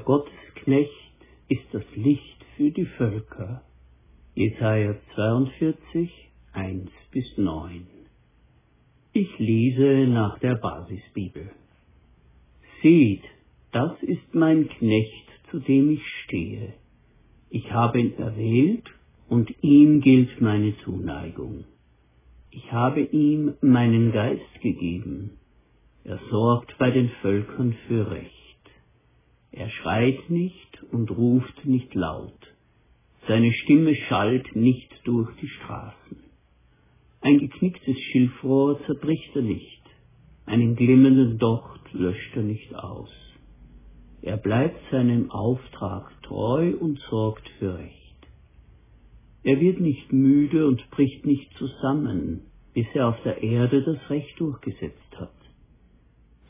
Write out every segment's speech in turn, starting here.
Der Gottesknecht ist das Licht für die Völker. Jesaja 42, 1 bis 9. Ich lese nach der Basisbibel. Seht, das ist mein Knecht, zu dem ich stehe. Ich habe ihn erwählt und ihm gilt meine Zuneigung. Ich habe ihm meinen Geist gegeben er sorgt bei den Völkern für Recht. Er schreit nicht und ruft nicht laut. Seine Stimme schallt nicht durch die Straßen. Ein geknicktes Schilfrohr zerbricht er nicht. Einen glimmenden Docht löscht er nicht aus. Er bleibt seinem Auftrag treu und sorgt für Recht. Er wird nicht müde und bricht nicht zusammen, bis er auf der Erde das Recht durchgesetzt hat.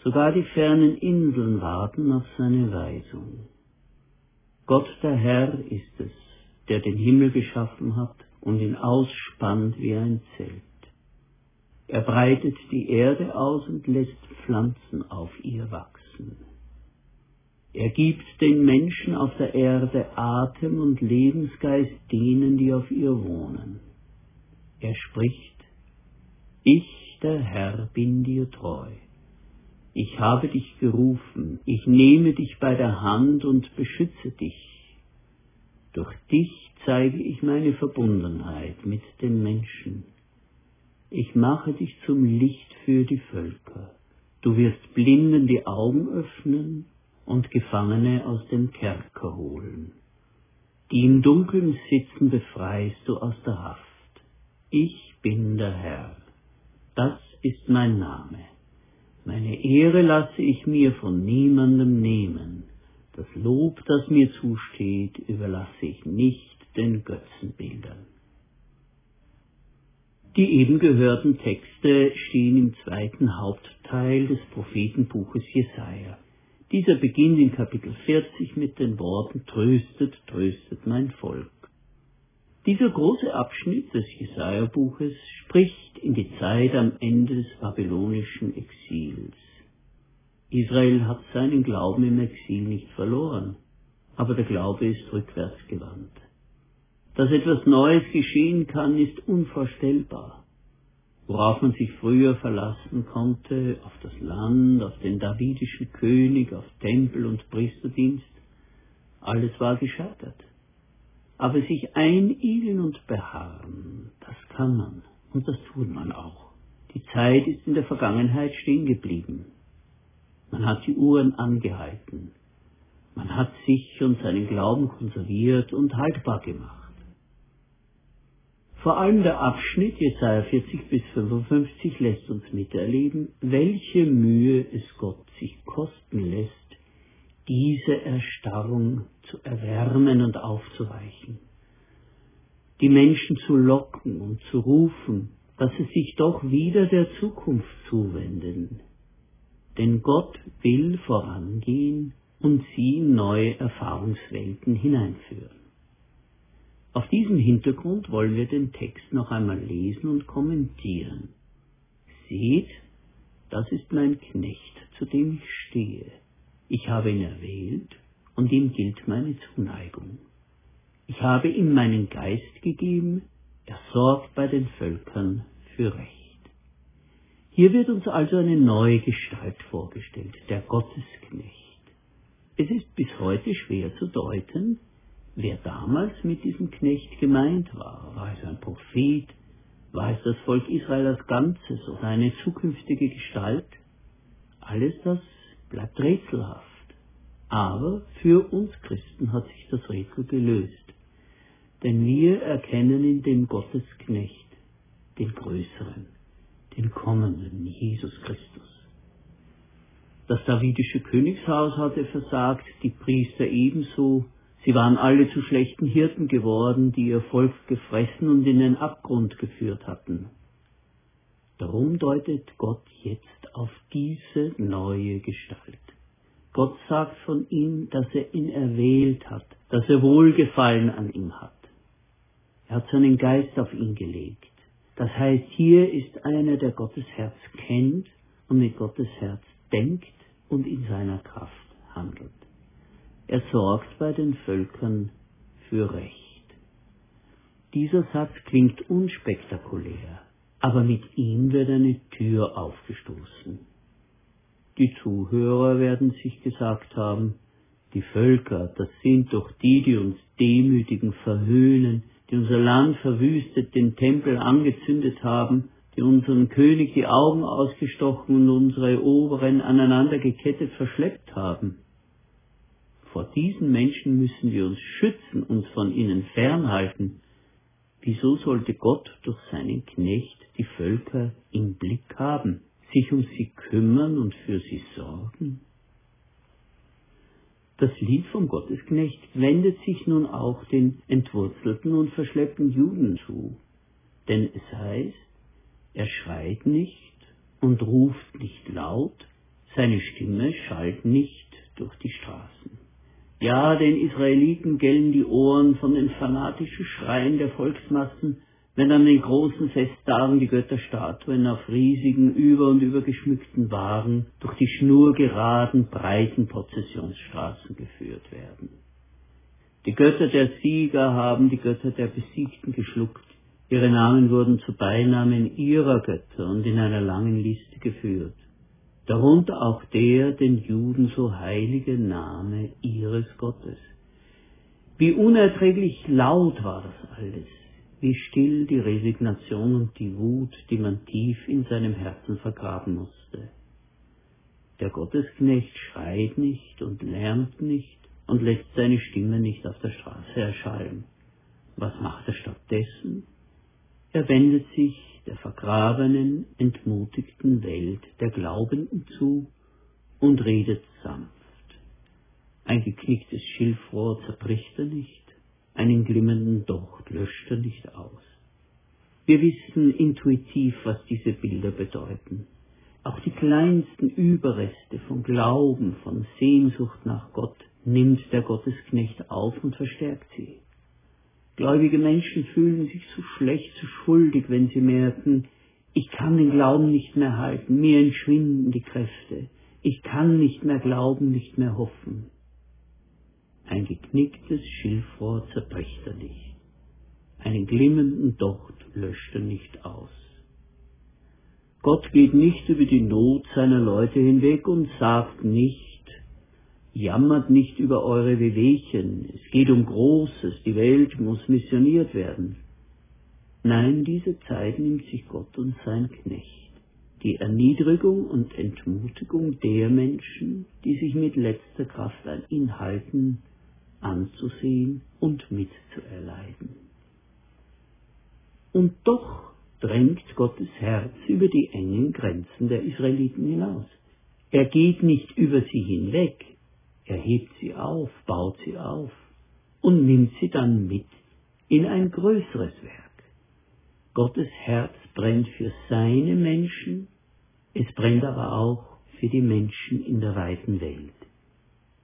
Sogar die fernen Inseln warten auf seine Weisung. Gott der Herr ist es, der den Himmel geschaffen hat und ihn ausspannt wie ein Zelt. Er breitet die Erde aus und lässt Pflanzen auf ihr wachsen. Er gibt den Menschen auf der Erde Atem und Lebensgeist denen, die auf ihr wohnen. Er spricht, Ich, der Herr, bin dir treu ich habe dich gerufen, ich nehme dich bei der Hand und beschütze dich. Durch dich zeige ich meine Verbundenheit mit den Menschen. Ich mache dich zum Licht für die Völker. Du wirst Blinden die Augen öffnen und Gefangene aus dem Kerker holen. Die im Dunkeln sitzen befreist du aus der Haft. Ich bin der Herr. Das ist mein Name. Meine Ehre lasse ich mir von niemandem nehmen. Das Lob, das mir zusteht, überlasse ich nicht den Götzenbildern. Die eben gehörten Texte stehen im zweiten Hauptteil des Prophetenbuches Jesaja. Dieser beginnt in Kapitel 40 mit den Worten Tröstet, tröstet mein Volk. Dieser große Abschnitt des Jesaja-Buches spricht in die Zeit am Ende des babylonischen Exils. Israel hat seinen Glauben im Exil nicht verloren, aber der Glaube ist rückwärts gewandt. Dass etwas Neues geschehen kann, ist unvorstellbar. Worauf man sich früher verlassen konnte, auf das Land, auf den davidischen König, auf Tempel und Priesterdienst, alles war gescheitert. Aber sich einigeln und beharren, das kann man. Und das tut man auch. Die Zeit ist in der Vergangenheit stehen geblieben. Man hat die Uhren angehalten. Man hat sich und seinen Glauben konserviert und haltbar gemacht. Vor allem der Abschnitt Jesaja 40 bis 55 lässt uns miterleben, welche Mühe es Gott sich kosten lässt, diese Erstarrung erwärmen und aufzuweichen. Die Menschen zu locken und zu rufen, dass sie sich doch wieder der Zukunft zuwenden. Denn Gott will vorangehen und sie in neue Erfahrungswelten hineinführen. Auf diesem Hintergrund wollen wir den Text noch einmal lesen und kommentieren. Seht, das ist mein Knecht, zu dem ich stehe. Ich habe ihn erwählt und ihm gilt meine Zuneigung. Ich habe ihm meinen Geist gegeben, er sorgt bei den Völkern für Recht. Hier wird uns also eine neue Gestalt vorgestellt, der Gottesknecht. Es ist bis heute schwer zu deuten, wer damals mit diesem Knecht gemeint war. War es ein Prophet? War es das Volk Israel als Ganzes oder eine zukünftige Gestalt? Alles das bleibt rätselhaft. Aber für uns Christen hat sich das Rätsel gelöst. Denn wir erkennen in dem Gottesknecht den Größeren, den kommenden Jesus Christus. Das davidische Königshaus hatte versagt, die Priester ebenso, Sie waren alle zu schlechten Hirten geworden, die ihr Volk gefressen und in den Abgrund geführt hatten. Darum deutet Gott jetzt auf diese neue Gestalt. Gott sagt von ihm, dass er ihn erwählt hat, dass er Wohlgefallen an ihm hat. Er hat seinen Geist auf ihn gelegt. Das heißt, hier ist einer, der Gottes Herz kennt und mit Gottes Herz denkt und in seiner Kraft handelt. Er sorgt bei den Völkern für Recht. Dieser Satz klingt unspektakulär, aber mit ihm wird eine Tür aufgestoßen. Die Zuhörer werden sich gesagt haben, die Völker, das sind doch die, die uns demütigen, verhöhnen, die unser Land verwüstet, den Tempel angezündet haben, die unseren König die Augen ausgestochen und unsere Oberen aneinander gekettet verschleppt haben. Vor diesen Menschen müssen wir uns schützen, uns von ihnen fernhalten. Wieso sollte Gott durch seinen Knecht die Völker im Blick haben, sich um sie kümmern und für sie sorgen? Das Lied vom Gottesknecht wendet sich nun auch den entwurzelten und verschleppten Juden zu. Denn es heißt, er schreit nicht und ruft nicht laut, seine Stimme schallt nicht durch die Straßen. Ja, den Israeliten gellen die Ohren von den fanatischen Schreien der Volksmassen, wenn an den großen Festtagen die Götterstatuen auf riesigen, über und über geschmückten Wagen durch die schnurgeraden, breiten Prozessionsstraßen geführt werden. Die Götter der Sieger haben die Götter der Besiegten geschluckt, ihre Namen wurden zu Beinamen ihrer Götter und in einer langen Liste geführt darunter auch der den Juden so heilige Name ihres Gottes. Wie unerträglich laut war das alles, wie still die Resignation und die Wut, die man tief in seinem Herzen vergraben musste. Der Gottesknecht schreit nicht und lärmt nicht und lässt seine Stimme nicht auf der Straße erschallen. Was macht er stattdessen? Er wendet sich der vergrabenen, entmutigten Welt der Glaubenden zu und redet sanft. Ein geknicktes Schilfrohr zerbricht er nicht, einen glimmenden Docht löscht er nicht aus. Wir wissen intuitiv, was diese Bilder bedeuten. Auch die kleinsten Überreste von Glauben, von Sehnsucht nach Gott nimmt der Gottesknecht auf und verstärkt sie. Gläubige Menschen fühlen sich so schlecht, so schuldig, wenn sie merken, ich kann den Glauben nicht mehr halten, mir entschwinden die Kräfte, ich kann nicht mehr glauben, nicht mehr hoffen. Ein geknicktes Schilfrohr zerbricht er nicht, einen glimmenden Docht löscht er nicht aus. Gott geht nicht über die Not seiner Leute hinweg und sagt nicht, Jammert nicht über eure Wehwehchen, es geht um Großes, die Welt muss missioniert werden. Nein, diese Zeit nimmt sich Gott und sein Knecht, die Erniedrigung und Entmutigung der Menschen, die sich mit letzter Kraft an ihn halten, anzusehen und mitzuerleiden. Und doch drängt Gottes Herz über die engen Grenzen der Israeliten hinaus. Er geht nicht über sie hinweg, er hebt sie auf, baut sie auf und nimmt sie dann mit in ein größeres Werk. Gottes Herz brennt für seine Menschen, es brennt aber auch für die Menschen in der weiten Welt.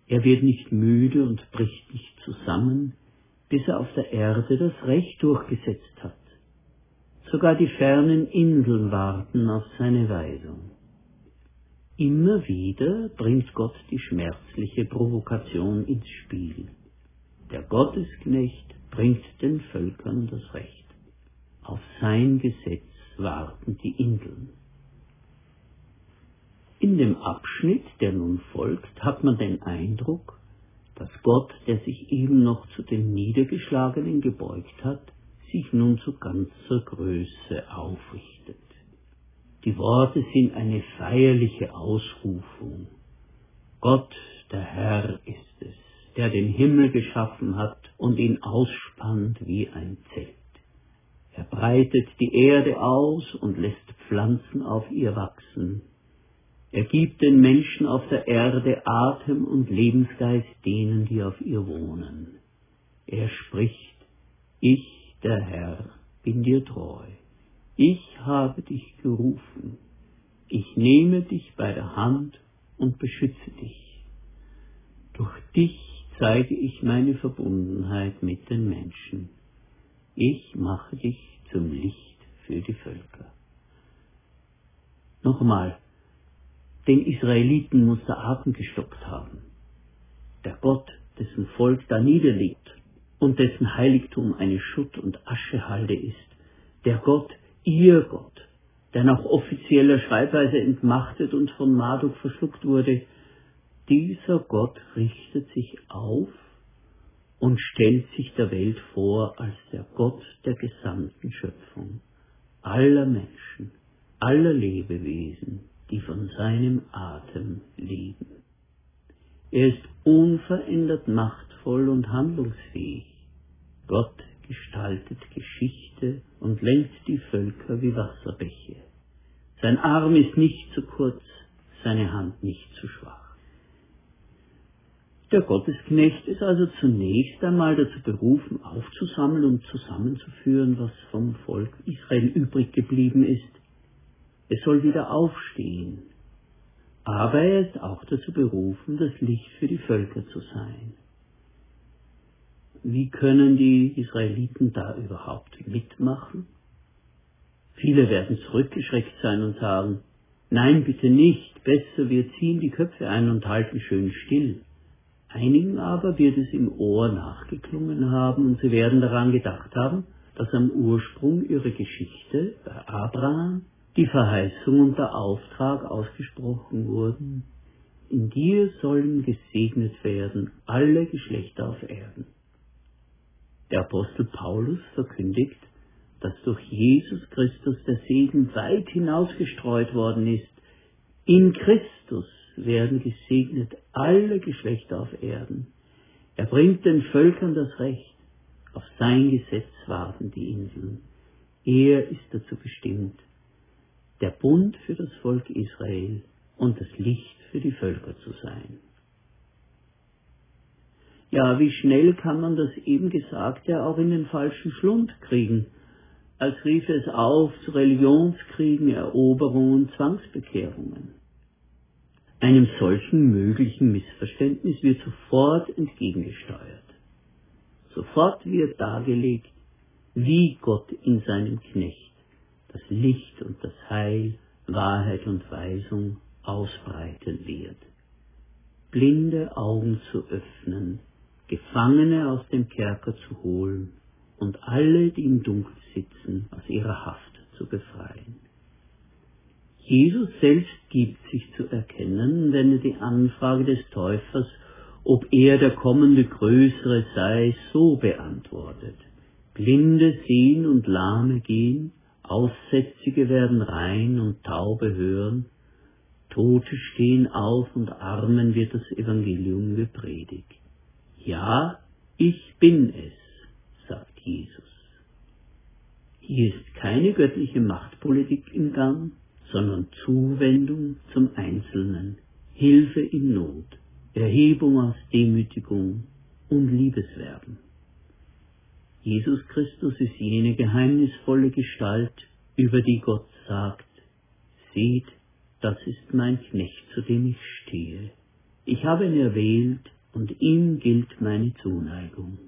Er wird nicht müde und bricht nicht zusammen, bis er auf der Erde das Recht durchgesetzt hat. Sogar die fernen Inseln warten auf seine Weisung. Immer wieder bringt Gott die schmerzliche Provokation ins Spiel. Der Gottesknecht bringt den Völkern das Recht. Auf sein Gesetz warten die Inseln. In dem Abschnitt, der nun folgt, hat man den Eindruck, dass Gott, der sich eben noch zu den Niedergeschlagenen gebeugt hat, sich nun zu ganzer Größe aufrichtet. Die Worte sind eine feierliche Ausrufung. Gott, der Herr ist es, der den Himmel geschaffen hat und ihn ausspannt wie ein Zelt. Er breitet die Erde aus und lässt Pflanzen auf ihr wachsen. Er gibt den Menschen auf der Erde Atem und Lebensgeist denen, die auf ihr wohnen. Er spricht, ich, der Herr, bin dir treu. Ich habe dich gerufen. Ich nehme dich bei der Hand und beschütze dich. Durch dich zeige ich meine Verbundenheit mit den Menschen. Ich mache dich zum Licht für die Völker. Nochmal, den Israeliten muss der Atem gestockt haben. Der Gott, dessen Volk da niederliegt und dessen Heiligtum eine Schutt- und Aschehalde ist, der Gott, ihr Gott, der nach offizieller Schreibweise entmachtet und von Marduk verschluckt wurde, dieser Gott richtet sich auf und stellt sich der Welt vor als der Gott der gesamten Schöpfung, aller Menschen, aller Lebewesen, die von seinem Atem leben. Er ist unverändert machtvoll und handlungsfähig. Gott gestaltet Geschichte und lenkt die Völker wie Wasserbäche. Sein Arm ist nicht zu kurz, seine Hand nicht zu schwach. Der Gottesknecht ist also zunächst einmal dazu berufen, aufzusammeln und zusammenzuführen, was vom Volk Israel übrig geblieben ist. Es soll wieder aufstehen. Aber er ist auch dazu berufen, das Licht für die Völker zu sein. Wie können die Israeliten da überhaupt mitmachen? Viele werden zurückgeschreckt sein und sagen, nein, bitte nicht, besser wir ziehen die Köpfe ein und halten schön still. Einigen aber wird es im Ohr nachgeklungen haben und sie werden daran gedacht haben, dass am Ursprung ihrer Geschichte bei Abraham die Verheißung und der Auftrag ausgesprochen wurden. In dir sollen gesegnet werden alle Geschlechter auf Erden. Der Apostel Paulus verkündigt, dass durch Jesus Christus der Segen weit hinausgestreut worden ist. In Christus werden gesegnet alle Geschlechter auf Erden. Er bringt den Völkern das Recht. Auf sein Gesetz warten die Inseln. Er ist dazu bestimmt, der Bund für das Volk Israel und das Licht für die Völker zu sein. Ja, wie schnell kann man das eben Gesagte auch in den falschen Schlund kriegen, als rief es auf zu Religionskriegen, Eroberungen Zwangsbekehrungen. Einem solchen möglichen Missverständnis wird sofort entgegengesteuert. Sofort wird dargelegt, wie Gott in seinem Knecht das Licht und das Heil, Wahrheit und Weisung ausbreiten wird. Blinde Augen zu öffnen, Gefangene aus dem Kerker zu holen und alle, die im Dunkel sitzen, aus ihrer Haft zu befreien. Jesus selbst gibt sich zu erkennen, wenn er die Anfrage des Täufers, ob er der kommende Größere sei, so beantwortet. Blinde sehen und Lahme gehen, Aussätzige werden rein und Taube hören, Tote stehen auf und Armen wird das Evangelium gepredigt. Ja, ich bin es, sagt Jesus. Hier ist keine göttliche Machtpolitik im Gang, sondern Zuwendung zum Einzelnen, Hilfe in Not, Erhebung aus Demütigung und Liebeswerben. Jesus Christus ist jene geheimnisvolle Gestalt, über die Gott sagt, seht, das ist mein Knecht, zu dem ich stehe. Ich habe ihn erwählt und ihm gilt meine Zuneigung.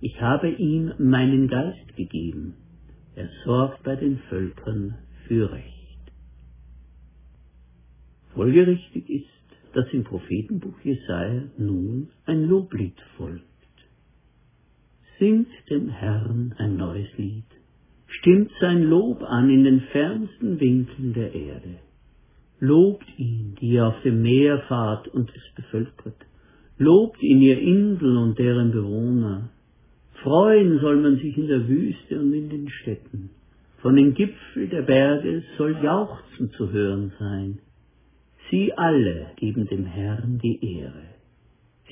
Ich habe ihm meinen Geist gegeben. Er sorgt bei den Völkern für Recht. Folgerichtig ist, dass im Prophetenbuch Jesaja nun ein Loblied folgt. Singt dem Herrn ein neues Lied, stimmt sein Lob an in den fernsten Winkeln der Erde. Lobt ihn, die ihr auf dem Meer fahrt und es bevölkert. Lobt ihn, ihr Insel und deren Bewohner. Freuen soll man sich in der Wüste und in den Städten. Von den Gipfeln der Berge soll Jauchzen zu hören sein. Sie alle geben dem Herrn die Ehre.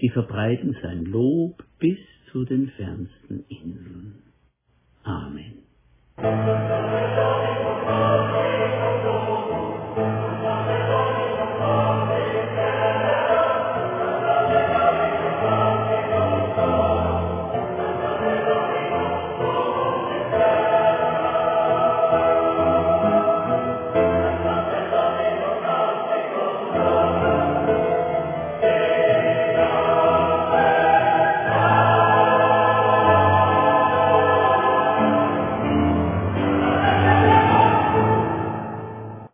Sie verbreiten sein Lob bis zu den fernsten Inseln. Amen.